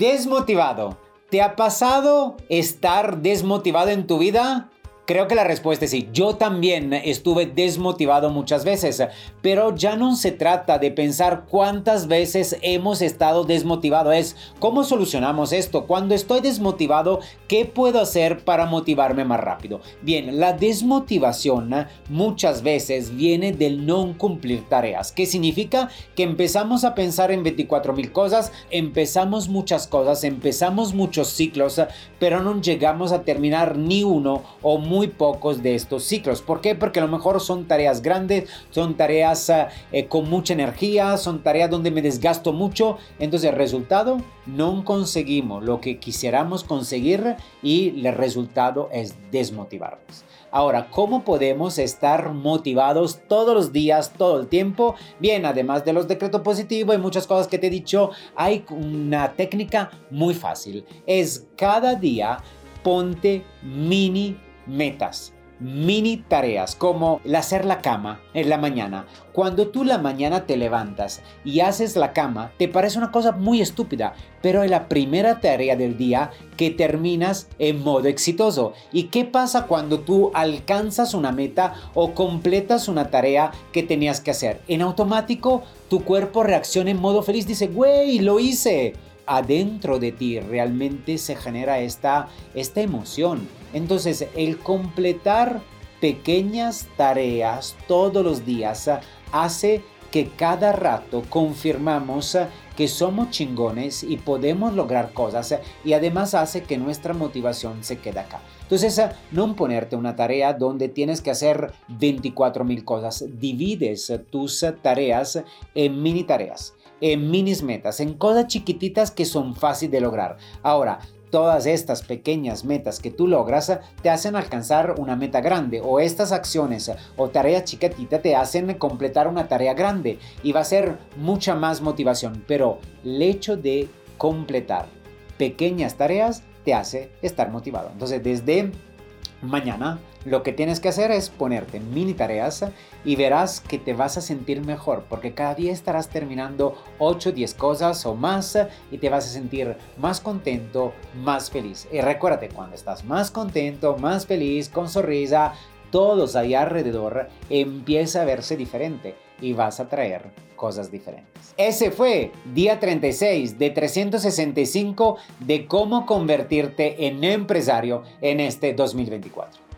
Desmotivado. ¿Te ha pasado estar desmotivado en tu vida? Creo que la respuesta es sí. Yo también estuve desmotivado muchas veces, pero ya no se trata de pensar cuántas veces hemos estado desmotivado, es cómo solucionamos esto. Cuando estoy desmotivado, ¿qué puedo hacer para motivarme más rápido? Bien, la desmotivación muchas veces viene del no cumplir tareas, ¿Qué significa que empezamos a pensar en 24 mil cosas, empezamos muchas cosas, empezamos muchos ciclos, pero no llegamos a terminar ni uno o muy pocos de estos ciclos. ¿Por qué? Porque a lo mejor son tareas grandes, son tareas eh, eh, con mucha energía, son tareas donde me desgasto mucho. Entonces el resultado, no conseguimos lo que quisiéramos conseguir y el resultado es desmotivarnos. Ahora, ¿cómo podemos estar motivados todos los días, todo el tiempo? Bien, además de los decretos positivos y muchas cosas que te he dicho, hay una técnica muy fácil. Es cada día ponte mini metas, mini tareas como el hacer la cama en la mañana. Cuando tú la mañana te levantas y haces la cama, te parece una cosa muy estúpida, pero es la primera tarea del día que terminas en modo exitoso. ¿Y qué pasa cuando tú alcanzas una meta o completas una tarea que tenías que hacer? En automático, tu cuerpo reacciona en modo feliz, dice, güey, lo hice adentro de ti realmente se genera esta, esta emoción. Entonces, el completar pequeñas tareas todos los días hace que cada rato confirmamos que somos chingones y podemos lograr cosas y además hace que nuestra motivación se quede acá. Entonces, no ponerte una tarea donde tienes que hacer 24 mil cosas, divides tus tareas en mini tareas en minis metas, en cosas chiquititas que son fáciles de lograr. Ahora, todas estas pequeñas metas que tú logras te hacen alcanzar una meta grande o estas acciones o tareas chiquititas te hacen completar una tarea grande y va a ser mucha más motivación, pero el hecho de completar pequeñas tareas te hace estar motivado. Entonces, desde mañana lo que tienes que hacer es ponerte mini tareas y verás que te vas a sentir mejor porque cada día estarás terminando 8 o 10 cosas o más y te vas a sentir más contento, más feliz. Y recuérdate, cuando estás más contento, más feliz, con sonrisa, todos ahí alrededor empieza a verse diferente y vas a traer cosas diferentes. Ese fue día 36 de 365 de cómo convertirte en empresario en este 2024.